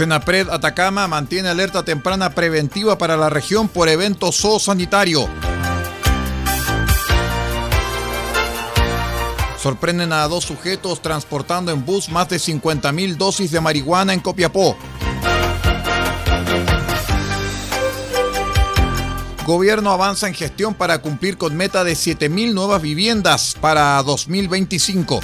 Senapred Atacama mantiene alerta temprana preventiva para la región por evento zoosanitario. Sorprenden a dos sujetos transportando en bus más de 50.000 dosis de marihuana en Copiapó. Gobierno avanza en gestión para cumplir con meta de 7.000 nuevas viviendas para 2025.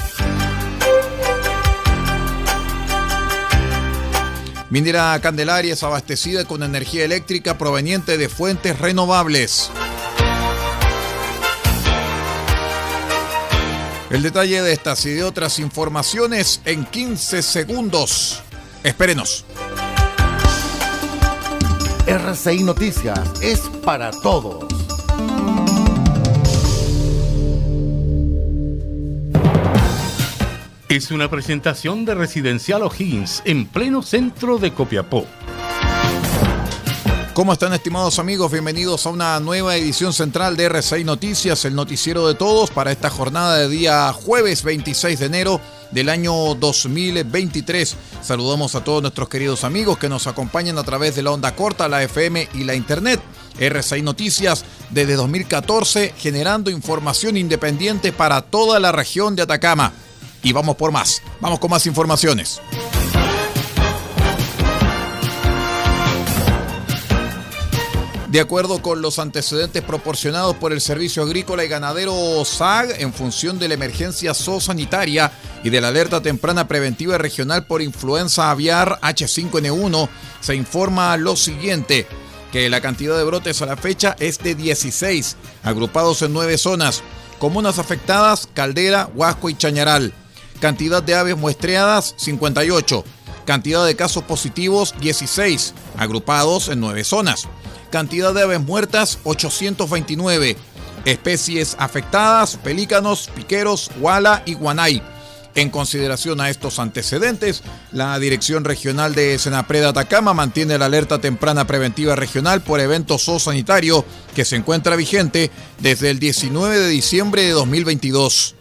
Minera Candelaria es abastecida con energía eléctrica proveniente de fuentes renovables. El detalle de estas y de otras informaciones en 15 segundos. Espérenos. RCI Noticias es para todos. Es una presentación de Residencial O'Higgins en pleno centro de Copiapó. ¿Cómo están estimados amigos? Bienvenidos a una nueva edición central de R6 Noticias, el noticiero de todos para esta jornada de día jueves 26 de enero del año 2023. Saludamos a todos nuestros queridos amigos que nos acompañan a través de la onda corta, la FM y la internet. R6 Noticias desde 2014 generando información independiente para toda la región de Atacama y vamos por más. Vamos con más informaciones. De acuerdo con los antecedentes proporcionados por el Servicio Agrícola y Ganadero SAG en función de la emergencia zoosanitaria y de la alerta temprana preventiva regional por influenza aviar H5N1, se informa lo siguiente, que la cantidad de brotes a la fecha es de 16, agrupados en nueve zonas, comunas afectadas Caldera, Huasco y Chañaral. Cantidad de aves muestreadas 58. Cantidad de casos positivos 16, agrupados en 9 zonas. Cantidad de aves muertas 829. Especies afectadas, pelícanos, piqueros, guala y guanay. En consideración a estos antecedentes, la Dirección Regional de Senapred Atacama mantiene la alerta temprana preventiva regional por evento zoosanitario que se encuentra vigente desde el 19 de diciembre de 2022.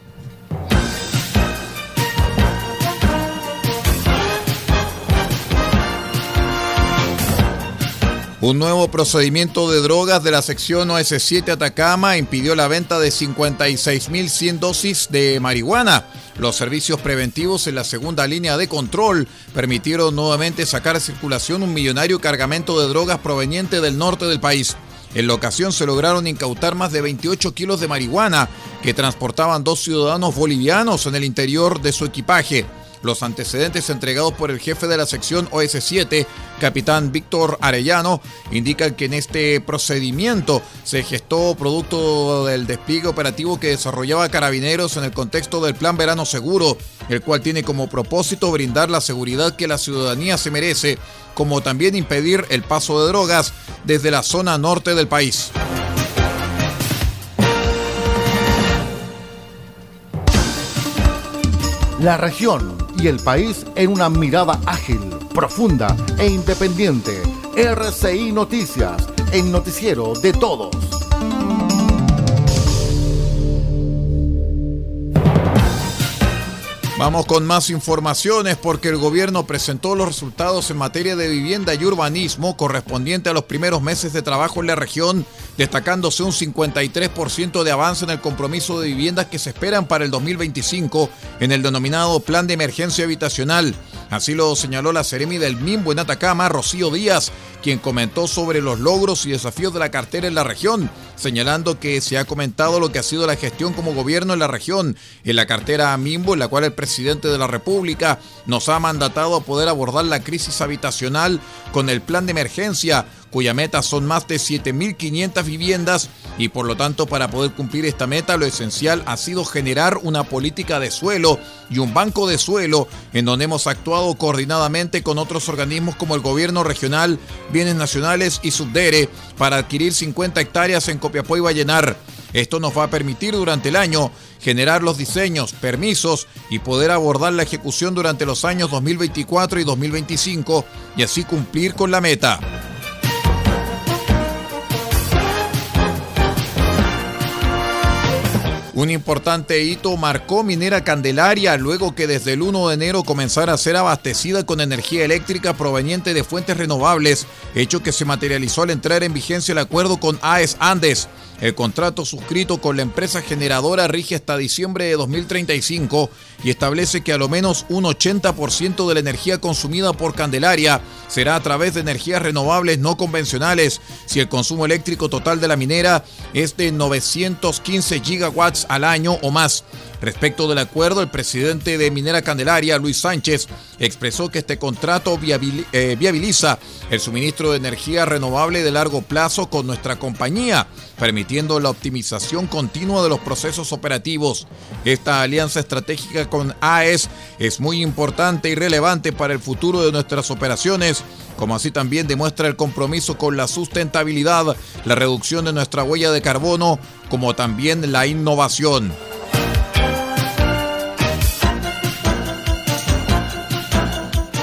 Un nuevo procedimiento de drogas de la sección OS7 Atacama impidió la venta de 56.100 dosis de marihuana. Los servicios preventivos en la segunda línea de control permitieron nuevamente sacar a circulación un millonario cargamento de drogas proveniente del norte del país. En la ocasión se lograron incautar más de 28 kilos de marihuana que transportaban dos ciudadanos bolivianos en el interior de su equipaje. Los antecedentes entregados por el jefe de la sección OS7, capitán Víctor Arellano, indican que en este procedimiento se gestó producto del despliegue operativo que desarrollaba Carabineros en el contexto del Plan Verano Seguro, el cual tiene como propósito brindar la seguridad que la ciudadanía se merece, como también impedir el paso de drogas desde la zona norte del país. La región y el país en una mirada ágil, profunda e independiente. RCI Noticias, el noticiero de todos. Vamos con más informaciones porque el gobierno presentó los resultados en materia de vivienda y urbanismo correspondiente a los primeros meses de trabajo en la región, destacándose un 53% de avance en el compromiso de viviendas que se esperan para el 2025 en el denominado Plan de Emergencia Habitacional. Así lo señaló la Seremi del MIMBO en Atacama, Rocío Díaz, quien comentó sobre los logros y desafíos de la cartera en la región, señalando que se ha comentado lo que ha sido la gestión como gobierno en la región, en la cartera MIMBO, en la cual el presidente de la República nos ha mandatado a poder abordar la crisis habitacional con el plan de emergencia cuya meta son más de 7.500 viviendas y por lo tanto para poder cumplir esta meta lo esencial ha sido generar una política de suelo y un banco de suelo en donde hemos actuado coordinadamente con otros organismos como el gobierno regional, bienes nacionales y Subdere para adquirir 50 hectáreas en Copiapó y Vallenar. Esto nos va a permitir durante el año generar los diseños, permisos y poder abordar la ejecución durante los años 2024 y 2025 y así cumplir con la meta. Un importante hito marcó Minera Candelaria luego que desde el 1 de enero comenzara a ser abastecida con energía eléctrica proveniente de fuentes renovables, hecho que se materializó al entrar en vigencia el acuerdo con AES Andes. El contrato suscrito con la empresa generadora rige hasta diciembre de 2035 y establece que a lo menos un 80% de la energía consumida por Candelaria será a través de energías renovables no convencionales si el consumo eléctrico total de la minera es de 915 gigawatts al año o más. Respecto del acuerdo, el presidente de Minera Candelaria, Luis Sánchez, expresó que este contrato eh, viabiliza el suministro de energía renovable de largo plazo con nuestra compañía, permitiendo la optimización continua de los procesos operativos. Esta alianza estratégica con AES es muy importante y relevante para el futuro de nuestras operaciones como así también demuestra el compromiso con la sustentabilidad, la reducción de nuestra huella de carbono, como también la innovación.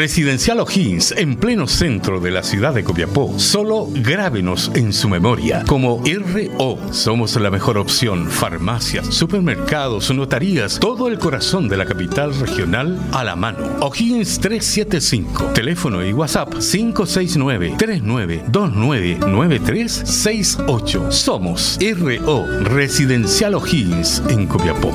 Residencial O'Higgins, en pleno centro de la ciudad de Copiapó. Solo grábenos en su memoria como RO. Somos la mejor opción. Farmacias, supermercados, notarías, todo el corazón de la capital regional a la mano. O'Higgins 375. Teléfono y WhatsApp 569 3929 9368. Somos RO Residencial O'Higgins en Copiapó.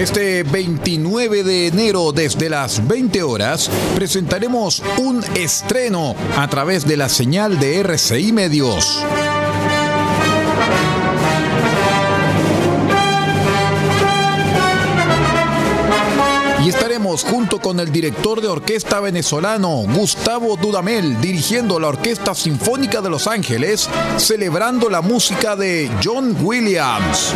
Este 29 de enero desde las 20 horas presentaremos un estreno a través de la señal de RCI Medios. Y estaremos junto con el director de orquesta venezolano Gustavo Dudamel dirigiendo la Orquesta Sinfónica de Los Ángeles, celebrando la música de John Williams.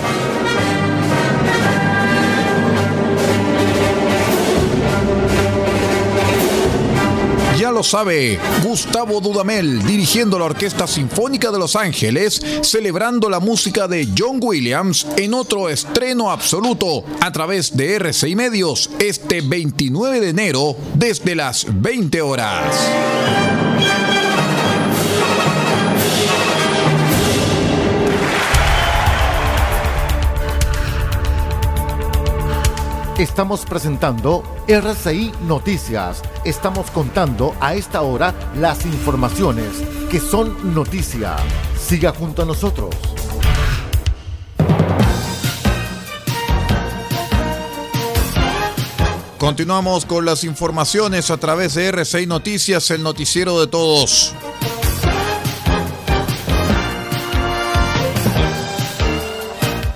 Sabe, Gustavo Dudamel dirigiendo la Orquesta Sinfónica de Los Ángeles, celebrando la música de John Williams en otro estreno absoluto a través de RCI Medios este 29 de enero desde las 20 horas. Estamos presentando RCI Noticias. Estamos contando a esta hora las informaciones que son noticia. Siga junto a nosotros. Continuamos con las informaciones a través de RCI Noticias, el noticiero de todos.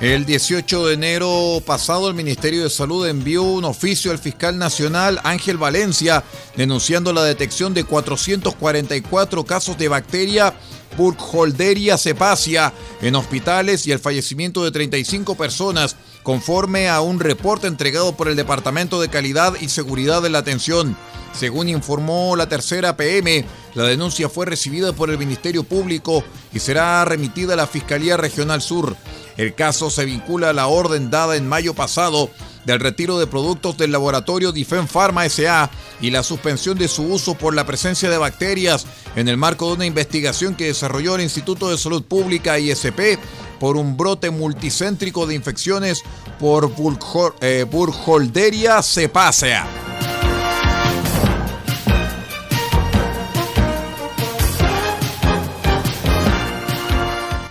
El 18 de enero pasado, el Ministerio de Salud envió un oficio al fiscal nacional Ángel Valencia denunciando la detección de 444 casos de bacteria Burkholderia cepacia en hospitales y el fallecimiento de 35 personas, conforme a un reporte entregado por el Departamento de Calidad y Seguridad de la Atención. Según informó la tercera PM, la denuncia fue recibida por el Ministerio Público y será remitida a la Fiscalía Regional Sur. El caso se vincula a la orden dada en mayo pasado del retiro de productos del laboratorio Difen Pharma SA y la suspensión de su uso por la presencia de bacterias en el marco de una investigación que desarrolló el Instituto de Salud Pública ISP por un brote multicéntrico de infecciones por Burkholderia cepacia.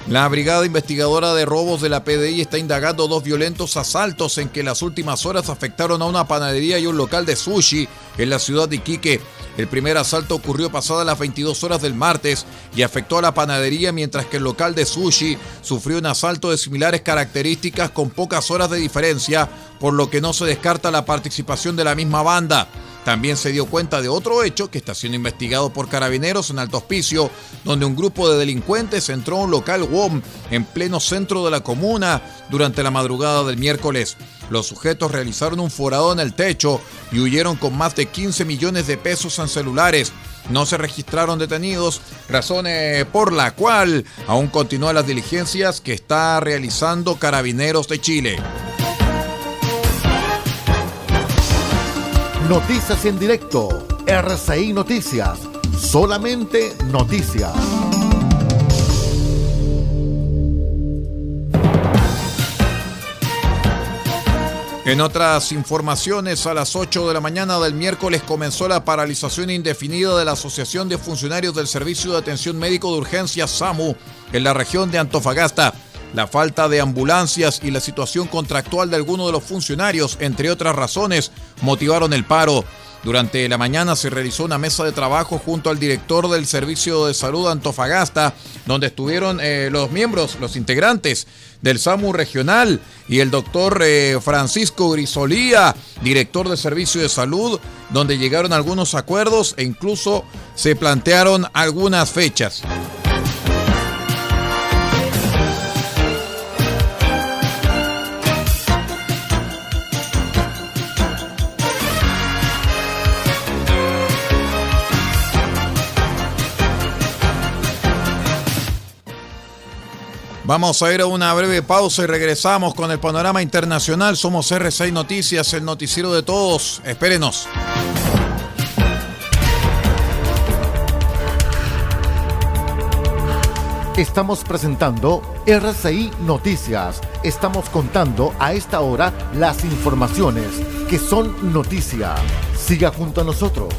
La Brigada Investigadora de Robos de la PDI está indagando dos violentos asaltos en que las últimas horas afectaron a una panadería y un local de sushi en la ciudad de Iquique. El primer asalto ocurrió pasadas las 22 horas del martes y afectó a la panadería mientras que el local de sushi sufrió un asalto de similares características con pocas horas de diferencia, por lo que no se descarta la participación de la misma banda. También se dio cuenta de otro hecho que está siendo investigado por carabineros en Alto Hospicio, donde un grupo de delincuentes entró a un local WOM en pleno centro de la comuna durante la madrugada del miércoles. Los sujetos realizaron un forado en el techo y huyeron con más de 15 millones de pesos en celulares. No se registraron detenidos, razones por la cual aún continúan las diligencias que está realizando Carabineros de Chile. Noticias en directo. RCI Noticias. Solamente noticias. En otras informaciones, a las 8 de la mañana del miércoles comenzó la paralización indefinida de la Asociación de Funcionarios del Servicio de Atención Médico de Urgencia SAMU en la región de Antofagasta. La falta de ambulancias y la situación contractual de algunos de los funcionarios, entre otras razones, motivaron el paro. Durante la mañana se realizó una mesa de trabajo junto al director del Servicio de Salud Antofagasta, donde estuvieron eh, los miembros, los integrantes del SAMU regional y el doctor eh, Francisco Grisolía, director del Servicio de Salud, donde llegaron algunos acuerdos e incluso se plantearon algunas fechas. Vamos a ir a una breve pausa y regresamos con el panorama internacional. Somos R6 Noticias, el noticiero de todos. Espérenos. Estamos presentando RCI Noticias. Estamos contando a esta hora las informaciones que son noticia. Siga junto a nosotros.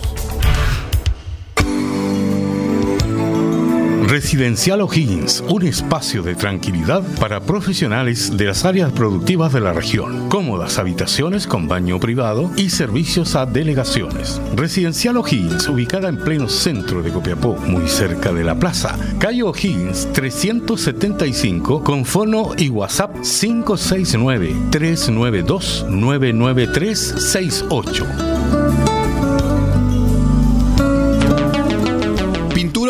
Residencial O'Higgins, un espacio de tranquilidad para profesionales de las áreas productivas de la región. Cómodas habitaciones con baño privado y servicios a delegaciones. Residencial O'Higgins, ubicada en pleno centro de Copiapó, muy cerca de la plaza. Calle O'Higgins 375 con fono y WhatsApp 569 392 99368.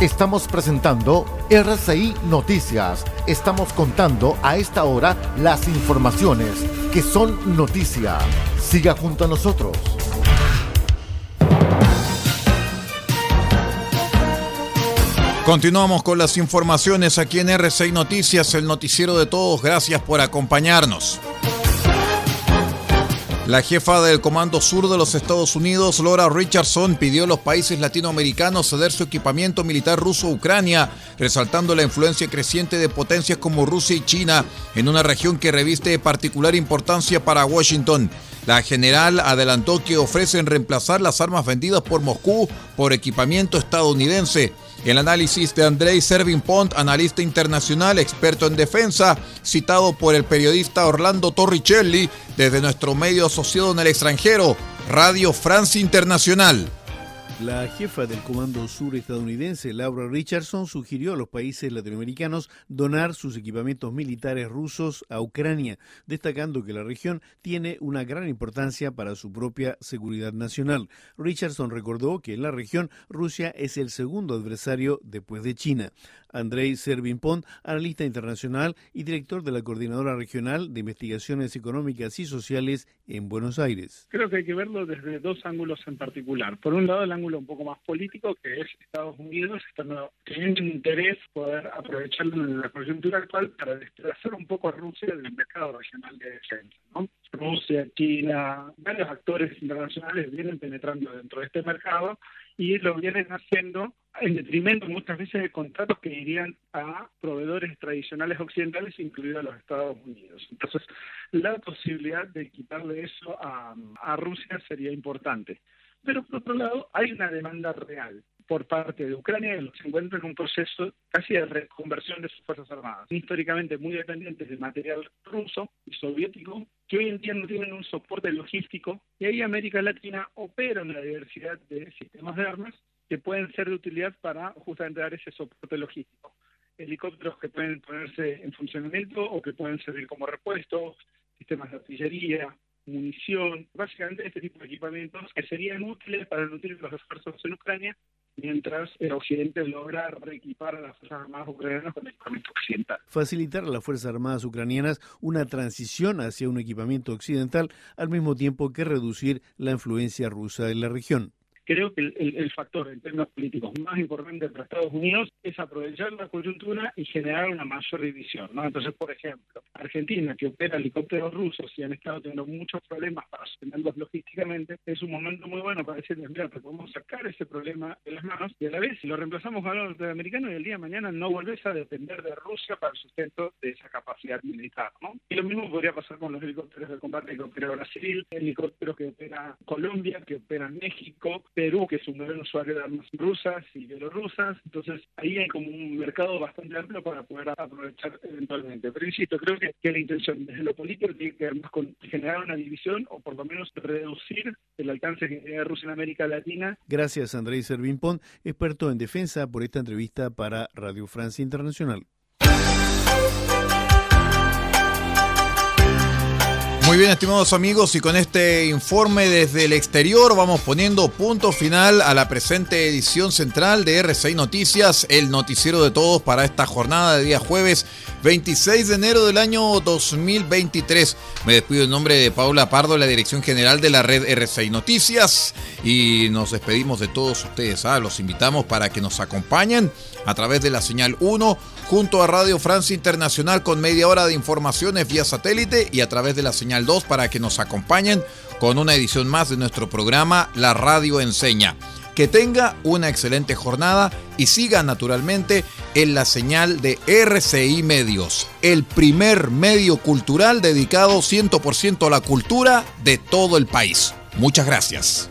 Estamos presentando RCI Noticias. Estamos contando a esta hora las informaciones que son noticia. Siga junto a nosotros. Continuamos con las informaciones aquí en RCI Noticias, el noticiero de todos. Gracias por acompañarnos. La jefa del Comando Sur de los Estados Unidos, Laura Richardson, pidió a los países latinoamericanos ceder su equipamiento militar ruso a Ucrania, resaltando la influencia creciente de potencias como Rusia y China en una región que reviste particular importancia para Washington. La general adelantó que ofrecen reemplazar las armas vendidas por Moscú por equipamiento estadounidense. El análisis de Andrei Servin Pont, analista internacional, experto en defensa, citado por el periodista Orlando Torricelli desde nuestro medio asociado en el extranjero, Radio France Internacional. La jefa del Comando Sur estadounidense, Laura Richardson, sugirió a los países latinoamericanos donar sus equipamientos militares rusos a Ucrania, destacando que la región tiene una gran importancia para su propia seguridad nacional. Richardson recordó que en la región Rusia es el segundo adversario después de China. Andrei Servin-Pont, analista internacional y director de la Coordinadora Regional de Investigaciones Económicas y Sociales en Buenos Aires. Creo que hay que verlo desde dos ángulos en particular. Por un lado, el ángulo un poco más político, que es Estados Unidos teniendo interés poder aprovechar la coyuntura actual para desplazar un poco a Rusia del mercado regional de defensa. Rusia, China, varios actores internacionales vienen penetrando dentro de este mercado y lo vienen haciendo en detrimento muchas veces de contratos que irían a proveedores tradicionales occidentales, incluidos los Estados Unidos. Entonces, la posibilidad de quitarle eso a, a Rusia sería importante. Pero por otro lado, hay una demanda real por parte de Ucrania que se encuentra en un proceso casi de reconversión de sus fuerzas armadas, históricamente muy dependientes de material ruso y soviético, que hoy en día no tienen un soporte logístico, y ahí América Latina opera una diversidad de sistemas de armas que pueden ser de utilidad para justamente dar ese soporte logístico. Helicópteros que pueden ponerse en funcionamiento o que pueden servir como repuestos, sistemas de artillería, munición, básicamente este tipo de equipamientos que serían útiles para nutrir los esfuerzos en Ucrania mientras el Occidente logra reequipar a las Fuerzas Armadas ucranianas con equipamiento occidental. Facilitar a las Fuerzas Armadas ucranianas una transición hacia un equipamiento occidental al mismo tiempo que reducir la influencia rusa en la región creo que el, factor en términos políticos más importante para Estados Unidos es aprovechar la coyuntura y generar una mayor división. ¿no? Entonces, por ejemplo, Argentina, que opera helicópteros rusos y han estado teniendo muchos problemas para sostenerlos logísticamente, es un momento muy bueno para decirles, mira, podemos sacar ese problema de las manos y a la vez, si lo reemplazamos con los norteamericanos y el día de mañana no volvés a depender de Rusia para el sustento de esa capacidad militar. ¿no? Y lo mismo podría pasar con los helicópteros de combate que opera Brasil, helicópteros que opera Colombia, que opera México, Perú, que es un gran usuario de armas rusas y bielorrusas. Entonces, ahí hay como un mercado bastante amplio para poder aprovechar eventualmente. Pero insisto, creo que, que la intención desde lo político tiene que ver más con generar una división o por lo menos reducir el alcance que tiene Rusia en América Latina. Gracias, Andrés Servín-Pont, experto en defensa, por esta entrevista para Radio Francia Internacional. Bien, estimados amigos, y con este informe desde el exterior vamos poniendo punto final a la presente edición central de R6 Noticias, el noticiero de todos para esta jornada de día jueves 26 de enero del año 2023. Me despido en nombre de Paula Pardo, la dirección general de la red R6 Noticias, y nos despedimos de todos ustedes. ¿ah? Los invitamos para que nos acompañen a través de la señal 1 junto a Radio Francia Internacional con media hora de informaciones vía satélite y a través de la señal 2 para que nos acompañen con una edición más de nuestro programa La Radio Enseña. Que tenga una excelente jornada y siga naturalmente en la señal de RCI Medios, el primer medio cultural dedicado 100% a la cultura de todo el país. Muchas gracias.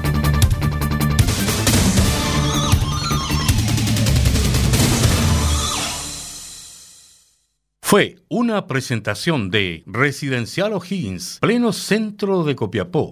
Fue una presentación de Residencial O'Higgins, pleno centro de Copiapó.